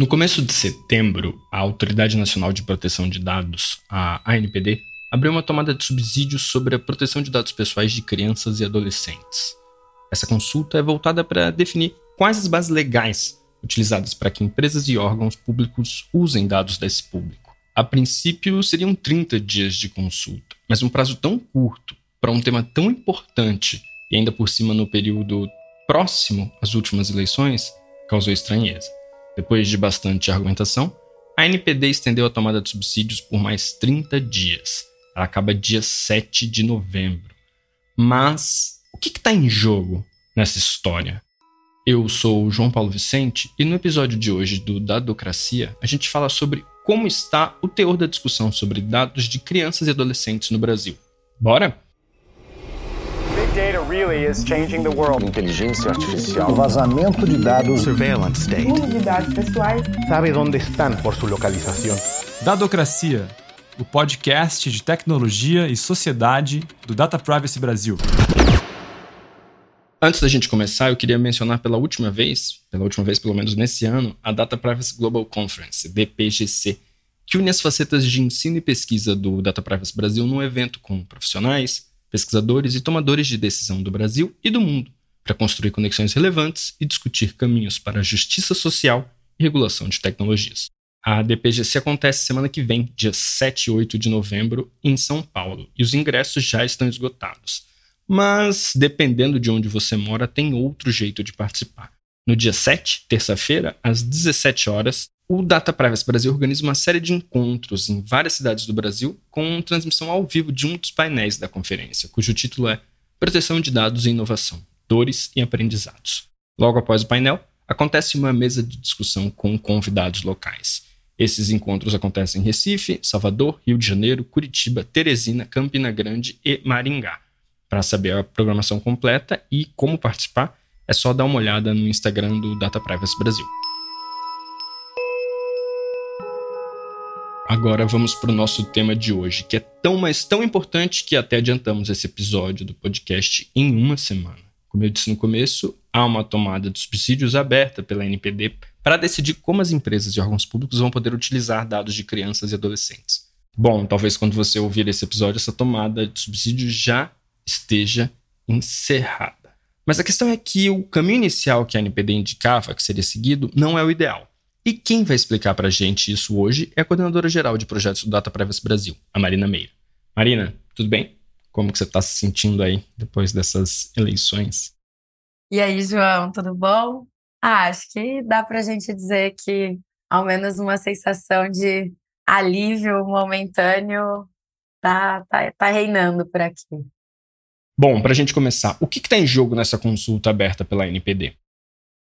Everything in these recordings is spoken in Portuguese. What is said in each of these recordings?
No começo de setembro, a Autoridade Nacional de Proteção de Dados, a ANPD, abriu uma tomada de subsídios sobre a proteção de dados pessoais de crianças e adolescentes. Essa consulta é voltada para definir quais as bases legais utilizadas para que empresas e órgãos públicos usem dados desse público. A princípio, seriam 30 dias de consulta, mas um prazo tão curto para um tema tão importante e ainda por cima no período próximo às últimas eleições causou estranheza. Depois de bastante argumentação, a NPD estendeu a tomada de subsídios por mais 30 dias. Ela acaba dia 7 de novembro. Mas o que está em jogo nessa história? Eu sou o João Paulo Vicente e no episódio de hoje do Dadocracia a gente fala sobre como está o teor da discussão sobre dados de crianças e adolescentes no Brasil. Bora? Inteligência artificial. O vazamento de dados. Surveillance state. Uso de dados pessoais. Sabe onde estão por sua localização. Dadocracia, o podcast de tecnologia e sociedade do Data Privacy Brasil. Antes da gente começar, eu queria mencionar pela última vez, pela última vez pelo menos nesse ano, a Data Privacy Global Conference, DPGC, que une as facetas de ensino e pesquisa do Data Privacy Brasil num evento com profissionais, pesquisadores e tomadores de decisão do Brasil e do mundo, para construir conexões relevantes e discutir caminhos para a justiça social e regulação de tecnologias. A DPGC acontece semana que vem, dia 7 e 8 de novembro, em São Paulo, e os ingressos já estão esgotados. Mas, dependendo de onde você mora, tem outro jeito de participar. No dia 7, terça-feira, às 17 horas, o Data Privacy Brasil organiza uma série de encontros em várias cidades do Brasil com transmissão ao vivo de um dos painéis da conferência, cujo título é Proteção de Dados e Inovação: Dores e Aprendizados. Logo após o painel, acontece uma mesa de discussão com convidados locais. Esses encontros acontecem em Recife, Salvador, Rio de Janeiro, Curitiba, Teresina, Campina Grande e Maringá. Para saber a programação completa e como participar, é só dar uma olhada no Instagram do Data Privacy Brasil. Agora vamos para o nosso tema de hoje, que é tão, mas tão importante que até adiantamos esse episódio do podcast em uma semana. Como eu disse no começo, há uma tomada de subsídios aberta pela NPD para decidir como as empresas e órgãos públicos vão poder utilizar dados de crianças e adolescentes. Bom, talvez quando você ouvir esse episódio, essa tomada de subsídios já esteja encerrada. Mas a questão é que o caminho inicial que a NPD indicava que seria seguido não é o ideal. E quem vai explicar para a gente isso hoje é a coordenadora geral de projetos do Data Privacy Brasil, a Marina Meira. Marina, tudo bem? Como que você está se sentindo aí depois dessas eleições? E aí, João, tudo bom? Ah, acho que dá para a gente dizer que ao menos uma sensação de alívio momentâneo tá, tá, tá reinando por aqui. Bom, para a gente começar, o que está em jogo nessa consulta aberta pela NPD?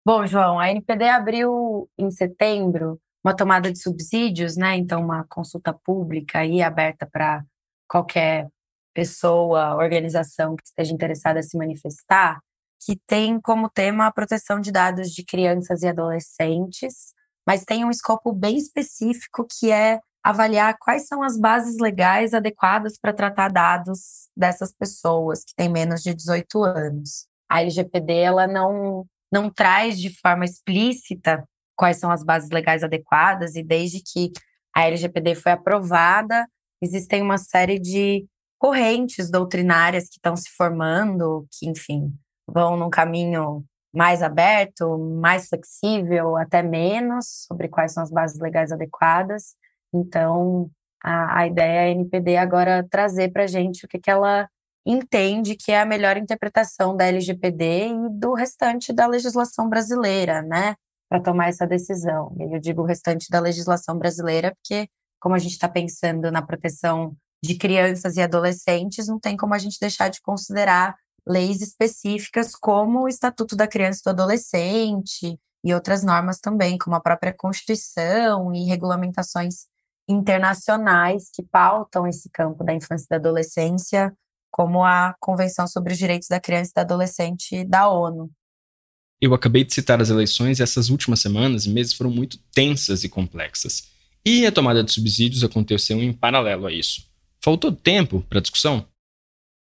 Bom, João, a NPD abriu em setembro uma tomada de subsídios, né? Então, uma consulta pública aí aberta para qualquer pessoa, organização que esteja interessada em se manifestar, que tem como tema a proteção de dados de crianças e adolescentes, mas tem um escopo bem específico que é avaliar quais são as bases legais adequadas para tratar dados dessas pessoas que têm menos de 18 anos. A LGPD ela não, não traz de forma explícita quais são as bases legais adequadas, e desde que a LGPD foi aprovada, existem uma série de correntes doutrinárias que estão se formando, que, enfim, vão num caminho mais aberto, mais flexível, até menos, sobre quais são as bases legais adequadas. Então, a, a ideia é a NPD agora trazer para a gente o que, que ela entende que é a melhor interpretação da LGPD e do restante da legislação brasileira, né, para tomar essa decisão. E eu digo o restante da legislação brasileira porque, como a gente está pensando na proteção de crianças e adolescentes, não tem como a gente deixar de considerar leis específicas como o Estatuto da Criança e do Adolescente e outras normas também, como a própria Constituição e regulamentações internacionais que pautam esse campo da infância e da adolescência, como a Convenção sobre os Direitos da Criança e do Adolescente da ONU. Eu acabei de citar as eleições e essas últimas semanas e meses foram muito tensas e complexas. E a tomada de subsídios aconteceu em paralelo a isso. Faltou tempo para a discussão?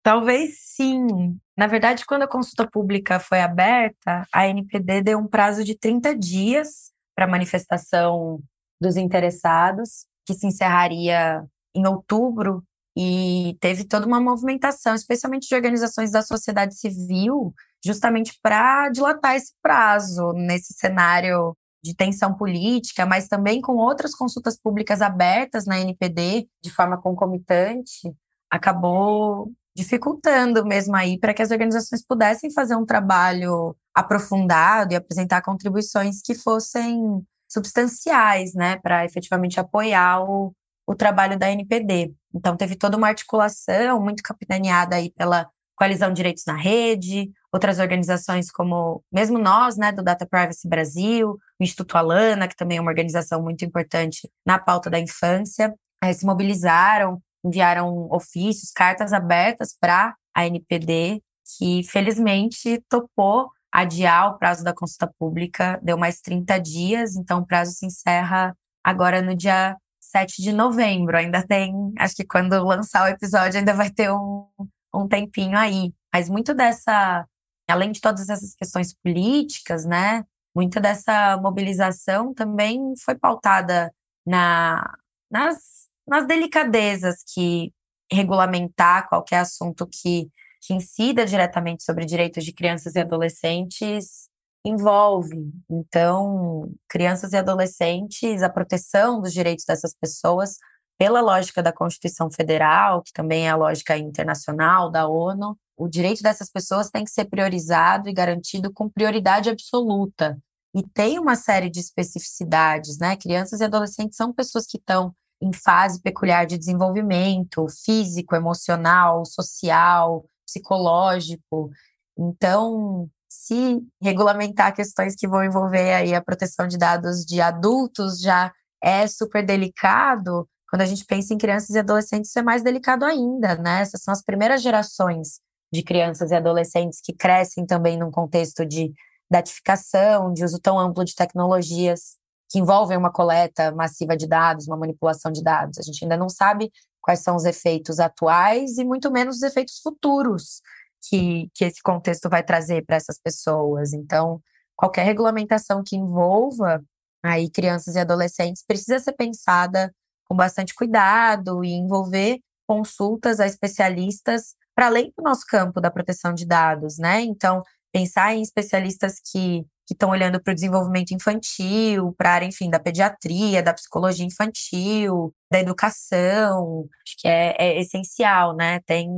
Talvez sim. Na verdade, quando a consulta pública foi aberta, a NPD deu um prazo de 30 dias para a manifestação dos interessados, que se encerraria em outubro, e teve toda uma movimentação, especialmente de organizações da sociedade civil, justamente para dilatar esse prazo nesse cenário de tensão política, mas também com outras consultas públicas abertas na NPD de forma concomitante, acabou dificultando mesmo aí para que as organizações pudessem fazer um trabalho aprofundado e apresentar contribuições que fossem substanciais, né, para efetivamente apoiar o, o trabalho da NPD. Então teve toda uma articulação muito capitaneada aí pela Coalizão Direitos na Rede, outras organizações como mesmo nós, né, do Data Privacy Brasil, o Instituto Alana, que também é uma organização muito importante na pauta da infância, eh, se mobilizaram, enviaram ofícios, cartas abertas para a NPD, que felizmente topou adiar o prazo da consulta pública, deu mais 30 dias, então o prazo se encerra agora no dia 7 de novembro. Ainda tem, acho que quando lançar o episódio ainda vai ter um, um tempinho aí. Mas muito dessa, além de todas essas questões políticas, né? Muita dessa mobilização também foi pautada na, nas, nas delicadezas que regulamentar qualquer assunto que, que incida diretamente sobre direitos de crianças e adolescentes envolve. Então, crianças e adolescentes, a proteção dos direitos dessas pessoas pela lógica da Constituição Federal, que também é a lógica internacional da ONU, o direito dessas pessoas tem que ser priorizado e garantido com prioridade absoluta. E tem uma série de especificidades, né? Crianças e adolescentes são pessoas que estão em fase peculiar de desenvolvimento físico, emocional, social, psicológico. Então, se regulamentar questões que vão envolver aí a proteção de dados de adultos já é super delicado, quando a gente pensa em crianças e adolescentes, é mais delicado ainda, né? Essas são as primeiras gerações de crianças e adolescentes que crescem também num contexto de datificação, de uso tão amplo de tecnologias que envolvem uma coleta massiva de dados, uma manipulação de dados. A gente ainda não sabe quais são os efeitos atuais e muito menos os efeitos futuros que, que esse contexto vai trazer para essas pessoas. Então, qualquer regulamentação que envolva aí crianças e adolescentes precisa ser pensada com bastante cuidado e envolver consultas a especialistas para além do nosso campo da proteção de dados, né? Então, pensar em especialistas que estão olhando para o desenvolvimento infantil, para a área, enfim, da pediatria, da psicologia infantil, da educação, acho que é, é essencial, né? Tem,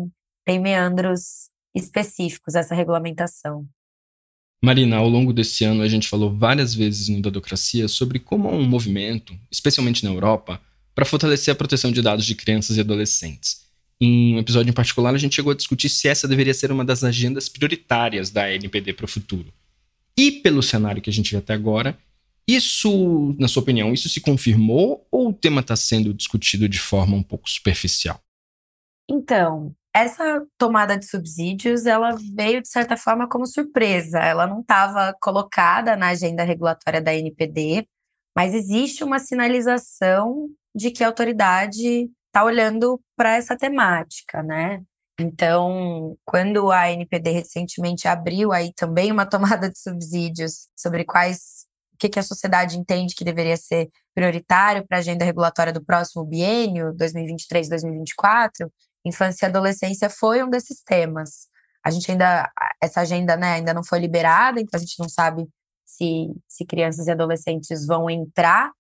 tem meandros específicos essa regulamentação. Marina, ao longo desse ano a gente falou várias vezes no Dadocracia sobre como há um movimento, especialmente na Europa, para fortalecer a proteção de dados de crianças e adolescentes. Em um episódio em particular, a gente chegou a discutir se essa deveria ser uma das agendas prioritárias da NPD para o futuro. E pelo cenário que a gente vê até agora, isso, na sua opinião, isso se confirmou ou o tema está sendo discutido de forma um pouco superficial? Então, essa tomada de subsídios, ela veio de certa forma como surpresa. Ela não estava colocada na agenda regulatória da NPD, mas existe uma sinalização de que a autoridade está olhando para essa temática, né? Então, quando a NPD recentemente abriu aí também uma tomada de subsídios sobre quais o que, que a sociedade entende que deveria ser prioritário para a agenda regulatória do próximo biênio, 2023-2024, infância e adolescência foi um desses temas. A gente ainda, essa agenda né, ainda não foi liberada, então a gente não sabe se, se crianças e adolescentes vão entrar,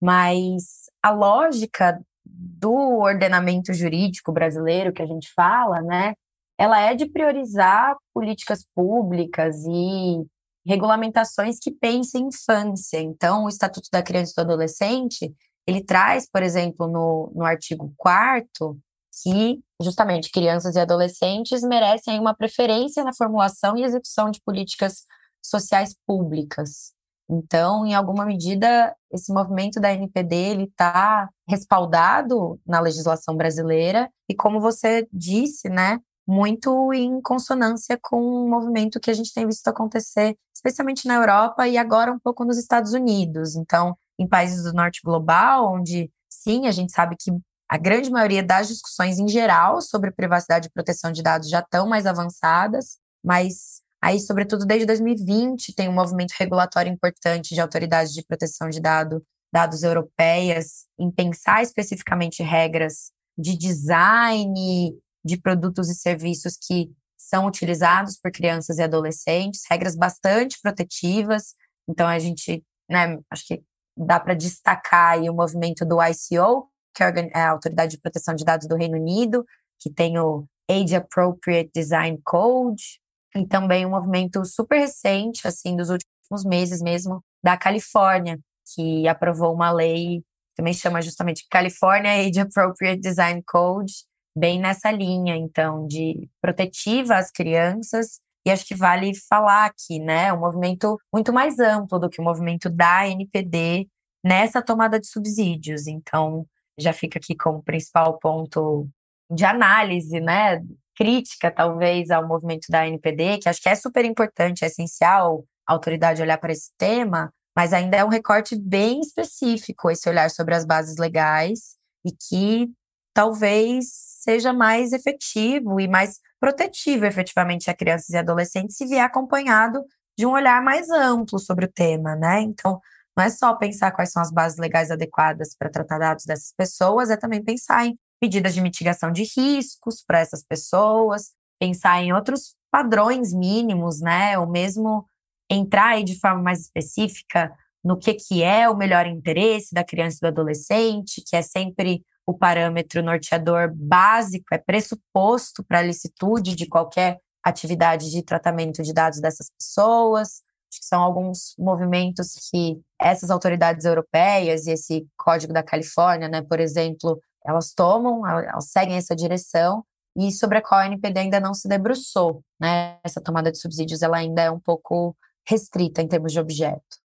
mas a lógica do ordenamento jurídico brasileiro que a gente fala, né, ela é de priorizar políticas públicas e regulamentações que pensem em infância. Então, o Estatuto da Criança e do Adolescente, ele traz, por exemplo, no, no artigo 4 que justamente crianças e adolescentes merecem uma preferência na formulação e execução de políticas sociais públicas. Então, em alguma medida, esse movimento da NPD ele está respaldado na legislação brasileira e, como você disse, né, muito em consonância com o um movimento que a gente tem visto acontecer, especialmente na Europa e agora um pouco nos Estados Unidos. Então, em países do norte global, onde sim, a gente sabe que a grande maioria das discussões em geral sobre privacidade e proteção de dados já estão mais avançadas, mas Aí, sobretudo desde 2020, tem um movimento regulatório importante de autoridades de proteção de dado, dados europeias em pensar especificamente regras de design de produtos e serviços que são utilizados por crianças e adolescentes, regras bastante protetivas. Então, a gente, né, acho que dá para destacar aí o movimento do ICO, que é, é a Autoridade de Proteção de Dados do Reino Unido, que tem o Age Appropriate Design Code, e também um movimento super recente, assim, dos últimos meses mesmo, da Califórnia, que aprovou uma lei, também chama justamente California Age Appropriate Design Code, bem nessa linha, então, de protetiva às crianças. E acho que vale falar aqui, né? Um movimento muito mais amplo do que o movimento da NPD nessa tomada de subsídios. Então, já fica aqui como principal ponto de análise, né? Crítica, talvez, ao movimento da NPD, que acho que é super importante, é essencial a autoridade olhar para esse tema, mas ainda é um recorte bem específico esse olhar sobre as bases legais e que talvez seja mais efetivo e mais protetivo efetivamente a crianças e adolescentes se vier acompanhado de um olhar mais amplo sobre o tema, né? Então, não é só pensar quais são as bases legais adequadas para tratar dados dessas pessoas, é também pensar em medidas de mitigação de riscos para essas pessoas, pensar em outros padrões mínimos, né? Ou mesmo entrar aí de forma mais específica no que, que é o melhor interesse da criança e do adolescente, que é sempre o parâmetro norteador básico, é pressuposto para a licitude de qualquer atividade de tratamento de dados dessas pessoas. Que são alguns movimentos que essas autoridades europeias e esse Código da Califórnia, né, por exemplo, elas tomam, elas seguem essa direção e sobre a qual a NPD ainda não se debruçou, né? Essa tomada de subsídios ela ainda é um pouco restrita em termos de objeto.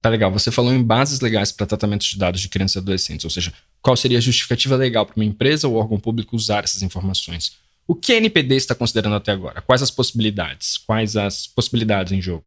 Tá legal. Você falou em bases legais para tratamento de dados de crianças e adolescentes, ou seja, qual seria a justificativa legal para uma empresa ou órgão público usar essas informações? O que a NPD está considerando até agora? Quais as possibilidades? Quais as possibilidades em jogo?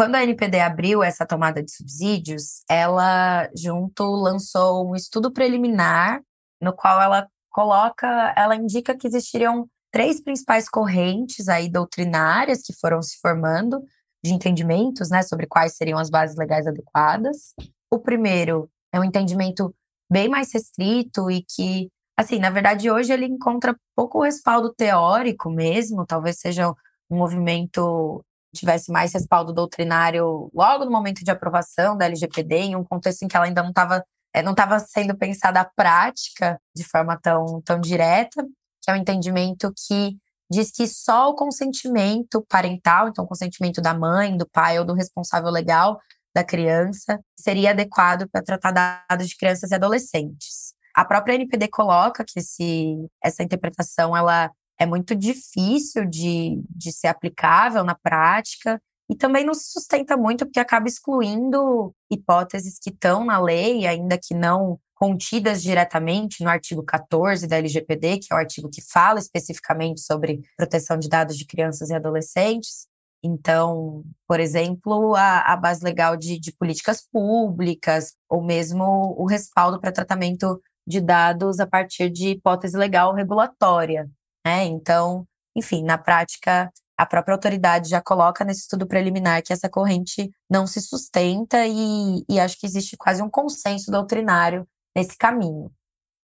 Quando a NPD abriu essa tomada de subsídios, ela junto lançou um estudo preliminar no qual ela coloca, ela indica que existiriam três principais correntes aí doutrinárias que foram se formando de entendimentos, né, sobre quais seriam as bases legais adequadas. O primeiro é um entendimento bem mais restrito e que, assim, na verdade, hoje ele encontra pouco respaldo teórico mesmo, talvez seja um movimento tivesse mais respaldo doutrinário logo no momento de aprovação da LGPD, em um contexto em que ela ainda não estava é, não estava sendo pensada a prática de forma tão, tão direta, que é um entendimento que diz que só o consentimento parental, então o consentimento da mãe, do pai ou do responsável legal da criança, seria adequado para tratar dados de crianças e adolescentes. A própria NPD coloca que esse, essa interpretação ela é muito difícil de, de ser aplicável na prática e também não se sustenta muito porque acaba excluindo hipóteses que estão na lei, ainda que não contidas diretamente no artigo 14 da LGPD, que é o artigo que fala especificamente sobre proteção de dados de crianças e adolescentes. Então, por exemplo, a, a base legal de, de políticas públicas, ou mesmo o respaldo para tratamento de dados a partir de hipótese legal regulatória. Né? Então, enfim, na prática, a própria autoridade já coloca nesse estudo preliminar que essa corrente não se sustenta e, e acho que existe quase um consenso doutrinário nesse caminho.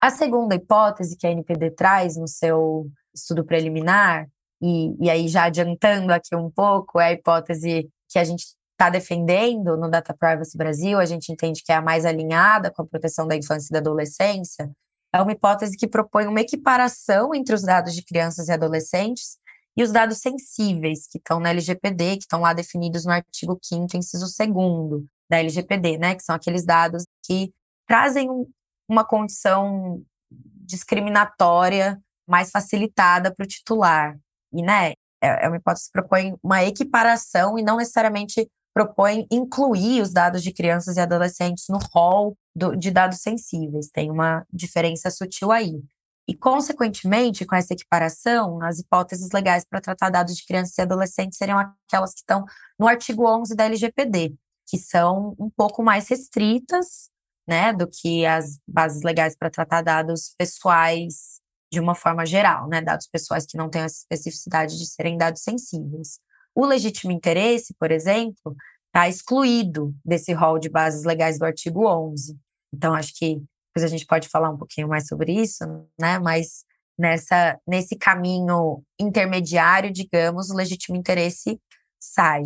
A segunda hipótese que a NPD traz no seu estudo preliminar, e, e aí já adiantando aqui um pouco, é a hipótese que a gente está defendendo no Data Privacy Brasil, a gente entende que é a mais alinhada com a proteção da infância e da adolescência, é uma hipótese que propõe uma equiparação entre os dados de crianças e adolescentes e os dados sensíveis, que estão na LGPD, que estão lá definidos no artigo 5 inciso 2 da LGPD, né, que são aqueles dados que trazem um, uma condição discriminatória mais facilitada para o titular. E, né, é, é uma hipótese que propõe uma equiparação e não necessariamente propõe incluir os dados de crianças e adolescentes no rol do, de dados sensíveis. Tem uma diferença sutil aí. E, consequentemente, com essa equiparação, as hipóteses legais para tratar dados de crianças e adolescentes seriam aquelas que estão no artigo 11 da LGPD, que são um pouco mais restritas né, do que as bases legais para tratar dados pessoais de uma forma geral, né, dados pessoais que não têm a especificidade de serem dados sensíveis. O legítimo interesse, por exemplo, está excluído desse rol de bases legais do artigo 11. Então, acho que depois a gente pode falar um pouquinho mais sobre isso, né? Mas nessa, nesse caminho intermediário, digamos, o legítimo interesse sai.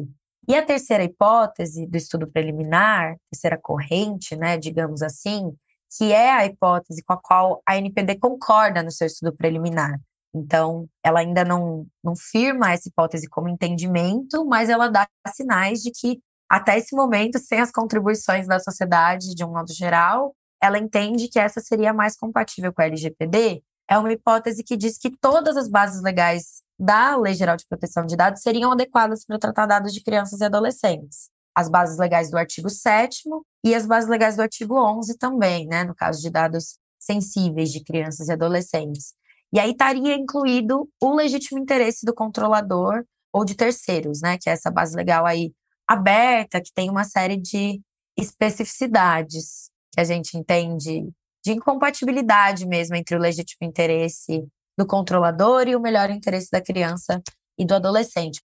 E a terceira hipótese do estudo preliminar, terceira corrente, né, digamos assim, que é a hipótese com a qual a NPD concorda no seu estudo preliminar. Então, ela ainda não, não firma essa hipótese como entendimento, mas ela dá sinais de que, até esse momento, sem as contribuições da sociedade de um modo geral, ela entende que essa seria mais compatível com a LGPD. É uma hipótese que diz que todas as bases legais da Lei Geral de Proteção de Dados seriam adequadas para tratar dados de crianças e adolescentes. As bases legais do artigo 7 e as bases legais do artigo 11 também, né, no caso de dados sensíveis de crianças e adolescentes. E aí estaria incluído o legítimo interesse do controlador ou de terceiros, né, que é essa base legal aí aberta, que tem uma série de especificidades que a gente entende de incompatibilidade mesmo entre o legítimo interesse do controlador e o melhor interesse da criança e do adolescente.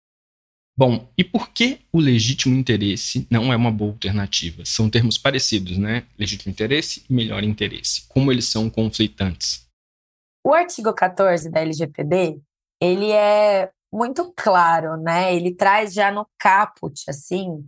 Bom, e por que o legítimo interesse não é uma boa alternativa? São termos parecidos, né? Legítimo interesse e melhor interesse. Como eles são conflitantes? O artigo 14 da LGPD, ele é muito claro, né? Ele traz já no caput, assim,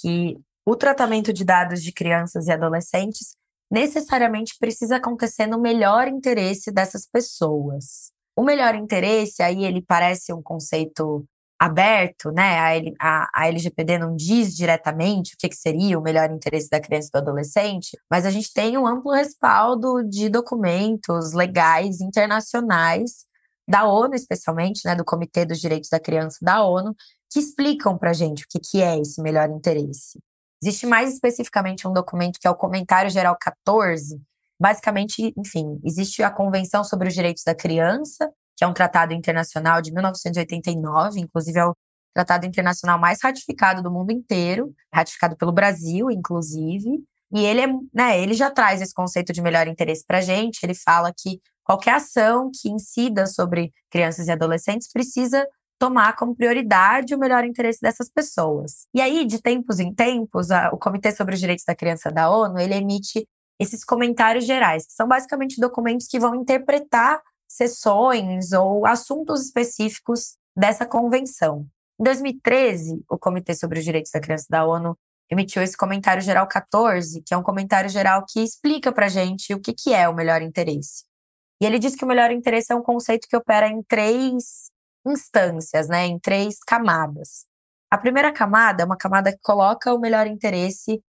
que o tratamento de dados de crianças e adolescentes necessariamente precisa acontecer no melhor interesse dessas pessoas. O melhor interesse, aí ele parece um conceito aberto, né? A, a, a, LGPD não diz diretamente o que, que seria o melhor interesse da criança e do adolescente, mas a gente tem um amplo respaldo de documentos legais internacionais da ONU, especialmente, né, do Comitê dos Direitos da Criança da ONU, que explicam para a gente o que, que é esse melhor interesse. Existe mais especificamente um documento que é o Comentário Geral 14. Basicamente, enfim, existe a Convenção sobre os Direitos da Criança, que é um tratado internacional de 1989, inclusive é o tratado internacional mais ratificado do mundo inteiro, ratificado pelo Brasil, inclusive. E ele, é, né, ele já traz esse conceito de melhor interesse para a gente. Ele fala que qualquer ação que incida sobre crianças e adolescentes precisa tomar como prioridade o melhor interesse dessas pessoas. E aí, de tempos em tempos, a, o Comitê sobre os Direitos da Criança da ONU, ele emite esses comentários gerais, que são basicamente documentos que vão interpretar sessões ou assuntos específicos dessa convenção. Em 2013, o Comitê sobre os Direitos da Criança da ONU emitiu esse comentário geral 14, que é um comentário geral que explica para gente o que, que é o melhor interesse. E ele diz que o melhor interesse é um conceito que opera em três instâncias, né, em três camadas. A primeira camada é uma camada que coloca o melhor interesse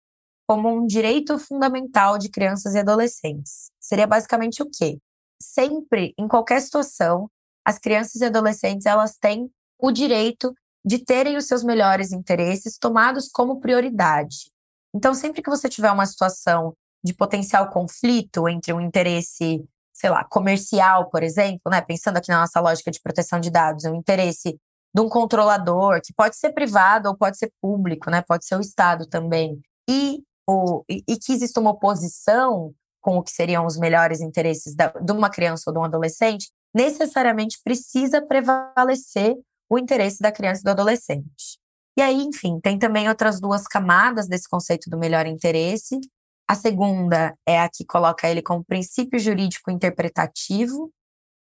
como um direito fundamental de crianças e adolescentes. Seria basicamente o quê? Sempre, em qualquer situação, as crianças e adolescentes elas têm o direito de terem os seus melhores interesses tomados como prioridade. Então, sempre que você tiver uma situação de potencial conflito entre um interesse sei lá, comercial, por exemplo, né? Pensando aqui na nossa lógica de proteção de dados, o interesse de um controlador, que pode ser privado ou pode ser público, né? Pode ser o Estado também. E, o, e, e que existe uma oposição com o que seriam os melhores interesses da, de uma criança ou de um adolescente, necessariamente precisa prevalecer o interesse da criança e do adolescente. E aí, enfim, tem também outras duas camadas desse conceito do melhor interesse, a segunda é a que coloca ele como princípio jurídico interpretativo,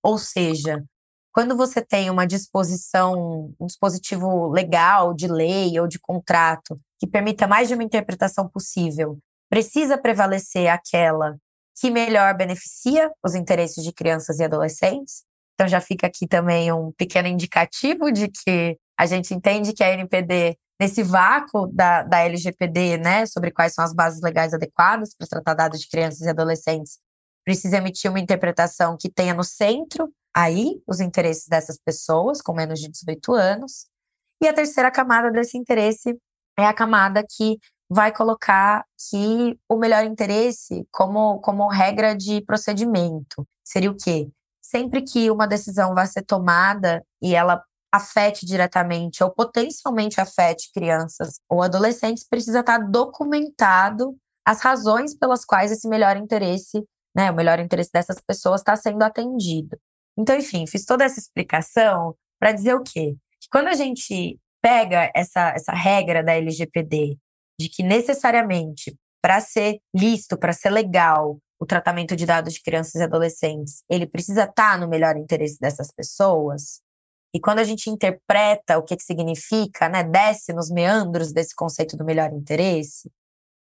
ou seja, quando você tem uma disposição, um dispositivo legal de lei ou de contrato que permita mais de uma interpretação possível, precisa prevalecer aquela que melhor beneficia os interesses de crianças e adolescentes. Então já fica aqui também um pequeno indicativo de que a gente entende que a NPD nesse vácuo da, da LGPD, né, sobre quais são as bases legais adequadas para tratar dados de crianças e adolescentes, precisa emitir uma interpretação que tenha no centro aí os interesses dessas pessoas com menos de 18 anos. E a terceira camada desse interesse é a camada que vai colocar que o melhor interesse como, como regra de procedimento. Seria o quê? Sempre que uma decisão vai ser tomada e ela afete diretamente ou potencialmente afete crianças ou adolescentes, precisa estar documentado as razões pelas quais esse melhor interesse, né, o melhor interesse dessas pessoas está sendo atendido. Então, enfim, fiz toda essa explicação para dizer o quê? Que quando a gente pega essa, essa regra da LGPD de que necessariamente para ser listo, para ser legal, o tratamento de dados de crianças e adolescentes, ele precisa estar tá no melhor interesse dessas pessoas. E quando a gente interpreta o que, que significa, né, desce nos meandros desse conceito do melhor interesse,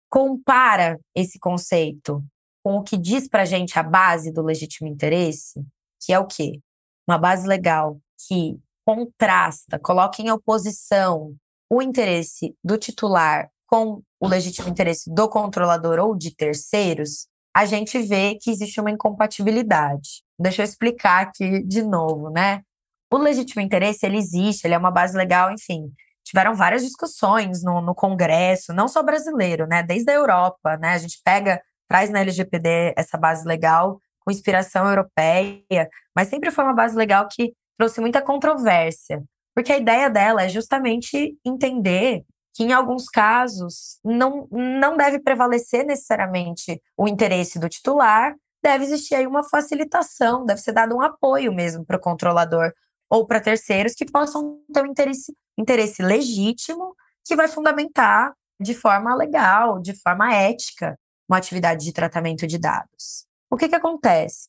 compara esse conceito com o que diz para gente a base do legítimo interesse, que é o quê? Uma base legal que contrasta, coloca em oposição o interesse do titular com o legítimo interesse do controlador ou de terceiros, a gente vê que existe uma incompatibilidade. Deixa eu explicar aqui de novo, né? O legítimo interesse, ele existe, ele é uma base legal, enfim. Tiveram várias discussões no, no Congresso, não só brasileiro, né? Desde a Europa, né? A gente pega, traz na LGPD essa base legal com inspiração europeia, mas sempre foi uma base legal que trouxe muita controvérsia, porque a ideia dela é justamente entender que em alguns casos não, não deve prevalecer necessariamente o interesse do titular, deve existir aí uma facilitação, deve ser dado um apoio mesmo para o controlador ou para terceiros que possam ter um interesse, interesse legítimo que vai fundamentar de forma legal, de forma ética, uma atividade de tratamento de dados. O que, que acontece?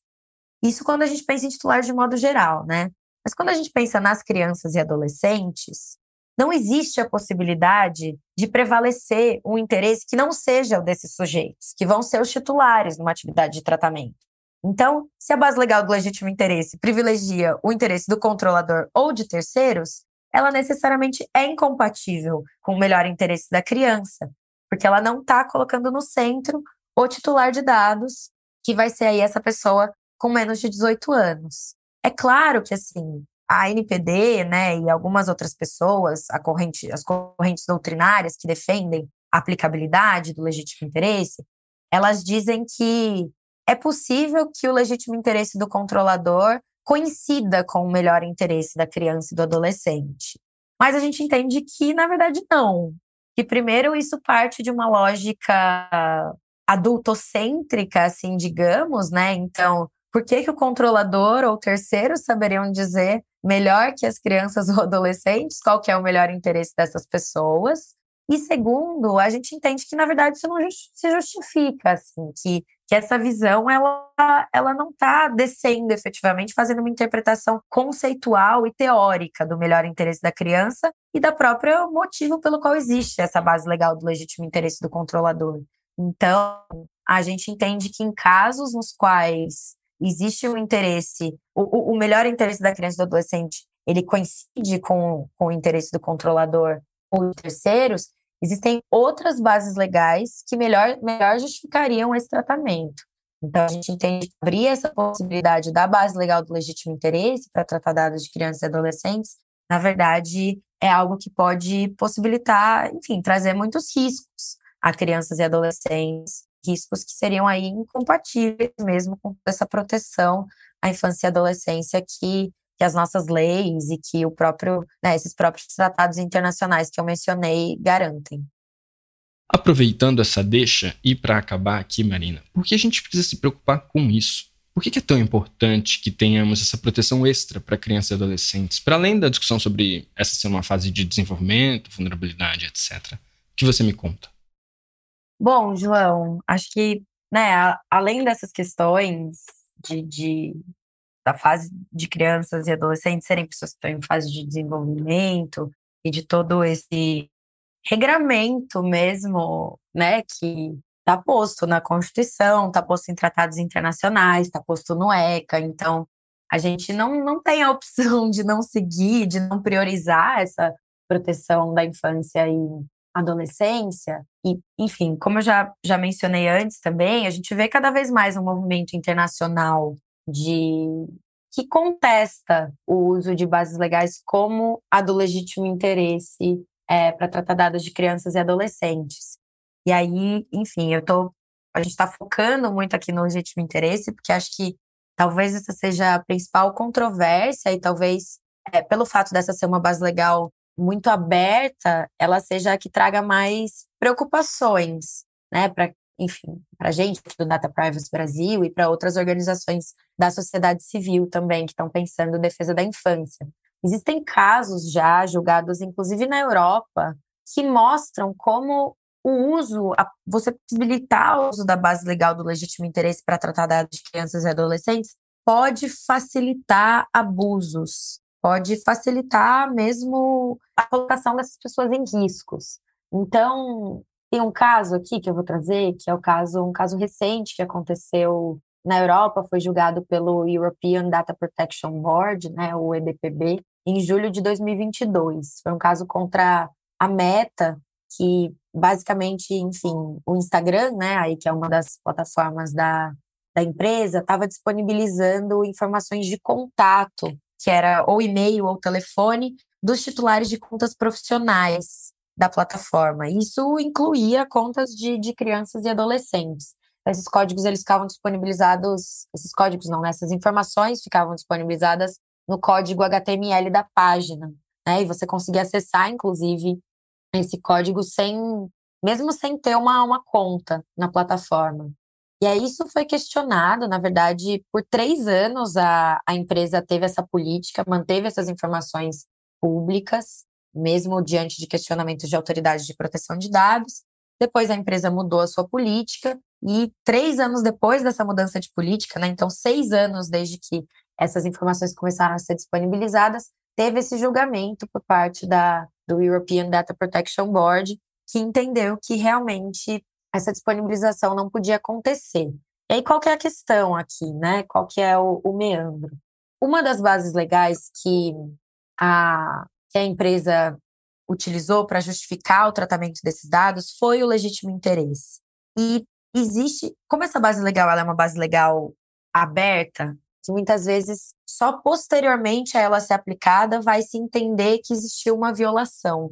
Isso quando a gente pensa em titular de modo geral, né? Mas quando a gente pensa nas crianças e adolescentes, não existe a possibilidade de prevalecer um interesse que não seja o desses sujeitos, que vão ser os titulares numa atividade de tratamento. Então, se a base legal do legítimo interesse privilegia o interesse do controlador ou de terceiros, ela necessariamente é incompatível com o melhor interesse da criança, porque ela não está colocando no centro o titular de dados, que vai ser aí essa pessoa com menos de 18 anos. É claro que, assim, a NPD, né, e algumas outras pessoas, corrente, as correntes doutrinárias que defendem a aplicabilidade do legítimo interesse, elas dizem que é possível que o legítimo interesse do controlador coincida com o melhor interesse da criança e do adolescente. Mas a gente entende que, na verdade, não. Que, primeiro, isso parte de uma lógica adultocêntrica, assim, digamos, né? Então, por que, que o controlador ou terceiro saberiam dizer melhor que as crianças ou adolescentes qual que é o melhor interesse dessas pessoas? E segundo, a gente entende que, na verdade, isso não se justifica, assim, que, que essa visão, ela, ela não está descendo efetivamente, fazendo uma interpretação conceitual e teórica do melhor interesse da criança e da própria motivo pelo qual existe essa base legal do legítimo interesse do controlador. Então, a gente entende que em casos nos quais existe um interesse, o, o melhor interesse da criança e do adolescente, ele coincide com, com o interesse do controlador ou de terceiros, existem outras bases legais que melhor, melhor justificariam esse tratamento. Então, a gente entende que abrir essa possibilidade da base legal do legítimo interesse para tratar dados de crianças e adolescentes, na verdade, é algo que pode possibilitar, enfim, trazer muitos riscos a crianças e adolescentes riscos que seriam aí incompatíveis mesmo com essa proteção à infância e adolescência que, que as nossas leis e que o próprio, né, esses próprios tratados internacionais que eu mencionei garantem. Aproveitando essa deixa e para acabar aqui, Marina, por que a gente precisa se preocupar com isso? Por que é tão importante que tenhamos essa proteção extra para crianças e adolescentes, para além da discussão sobre essa ser uma fase de desenvolvimento, vulnerabilidade, etc? O que você me conta? Bom, João, acho que, né, além dessas questões de, de, da fase de crianças e adolescentes serem pessoas que estão em fase de desenvolvimento e de todo esse regramento mesmo, né, que está posto na Constituição, está posto em tratados internacionais, está posto no ECA, então a gente não, não tem a opção de não seguir, de não priorizar essa proteção da infância e adolescência, e, enfim, como eu já, já mencionei antes também, a gente vê cada vez mais um movimento internacional de que contesta o uso de bases legais como a do legítimo interesse é, para tratar dados de crianças e adolescentes. E aí, enfim, eu tô, a gente está focando muito aqui no legítimo interesse, porque acho que talvez essa seja a principal controvérsia e talvez é, pelo fato dessa ser uma base legal muito aberta, ela seja a que traga mais preocupações, né, para enfim, para a gente do Data Privacy Brasil e para outras organizações da sociedade civil também que estão pensando em defesa da infância. Existem casos já julgados, inclusive na Europa, que mostram como o uso, a, você possibilitar o uso da base legal do legítimo interesse para tratar dados de crianças e adolescentes pode facilitar abusos, pode facilitar mesmo a colocação dessas pessoas em riscos. Então, tem um caso aqui que eu vou trazer, que é o caso, um caso recente que aconteceu na Europa, foi julgado pelo European Data Protection Board, né, o EDPB, em julho de 2022. Foi um caso contra a Meta, que basicamente, enfim, o Instagram, né, aí que é uma das plataformas da, da empresa, estava disponibilizando informações de contato, que era ou e-mail ou telefone, dos titulares de contas profissionais da plataforma. Isso incluía contas de, de crianças e adolescentes. Esses códigos eles ficavam disponibilizados, esses códigos não, né, essas informações ficavam disponibilizadas no código HTML da página, né? E você conseguia acessar, inclusive, esse código sem, mesmo sem ter uma, uma conta na plataforma. E aí isso foi questionado, na verdade, por três anos a, a empresa teve essa política, manteve essas informações públicas, mesmo diante de questionamentos de autoridade de proteção de dados. Depois a empresa mudou a sua política e três anos depois dessa mudança de política, né, então seis anos desde que essas informações começaram a ser disponibilizadas, teve esse julgamento por parte da, do European Data Protection Board, que entendeu que realmente essa disponibilização não podia acontecer. E aí, qual que é a questão aqui, né? Qual que é o, o meandro? Uma das bases legais que a, que a empresa utilizou para justificar o tratamento desses dados foi o legítimo interesse. E existe, como essa base legal é uma base legal aberta, que muitas vezes só posteriormente a ela ser aplicada vai se entender que existiu uma violação.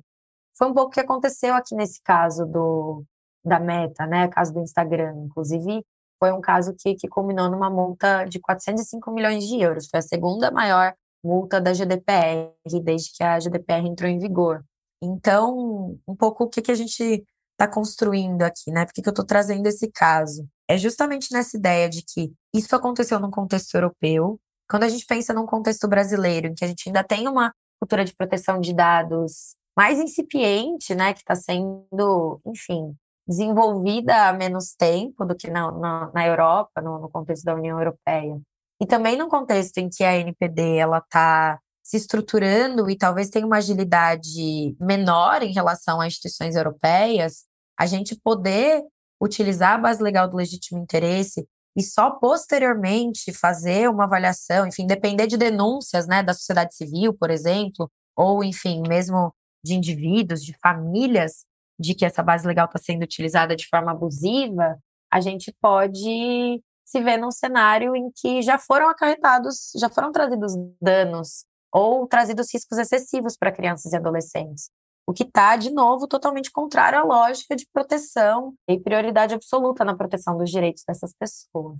Foi um pouco o que aconteceu aqui nesse caso do da Meta, né, caso do Instagram, inclusive foi um caso que, que culminou numa multa de 405 milhões de euros, foi a segunda maior multa da GDPR desde que a GDPR entrou em vigor. Então, um pouco o que, que a gente está construindo aqui, né? Por que, que eu estou trazendo esse caso? É justamente nessa ideia de que isso aconteceu num contexto europeu. Quando a gente pensa num contexto brasileiro, em que a gente ainda tem uma cultura de proteção de dados mais incipiente, né, que está sendo, enfim, desenvolvida há menos tempo do que na, na, na Europa, no, no, contexto da União Europeia. E também no contexto em que a NPD ela está se estruturando e talvez tenha uma agilidade menor em relação a instituições europeias, a gente poder utilizar a base legal do legítimo interesse e só posteriormente fazer uma avaliação, enfim, depender de denúncias né, da sociedade civil, por exemplo, ou, enfim, mesmo de indivíduos, de famílias, de que essa base legal está sendo utilizada de forma abusiva, a gente pode se ver num cenário em que já foram acarretados, já foram trazidos danos ou trazidos riscos excessivos para crianças e adolescentes o que está, de novo, totalmente contrário à lógica de proteção e prioridade absoluta na proteção dos direitos dessas pessoas.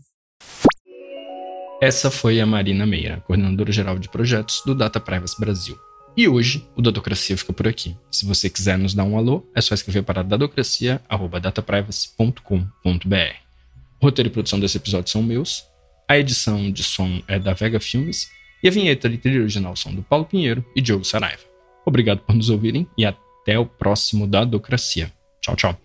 Essa foi a Marina Meira, coordenadora geral de projetos do Data Privacy Brasil. E hoje o Dadocracia fica por aqui. Se você quiser nos dar um alô, é só escrever para dadocracia@dataprivacy.com.br. Roteiro e produção desse episódio são meus. A edição de som é da Vega Filmes e a vinheta de trilha original são do Paulo Pinheiro e Diogo Saraiva. Obrigado por nos ouvirem e até o próximo Dadocracia. Tchau, tchau.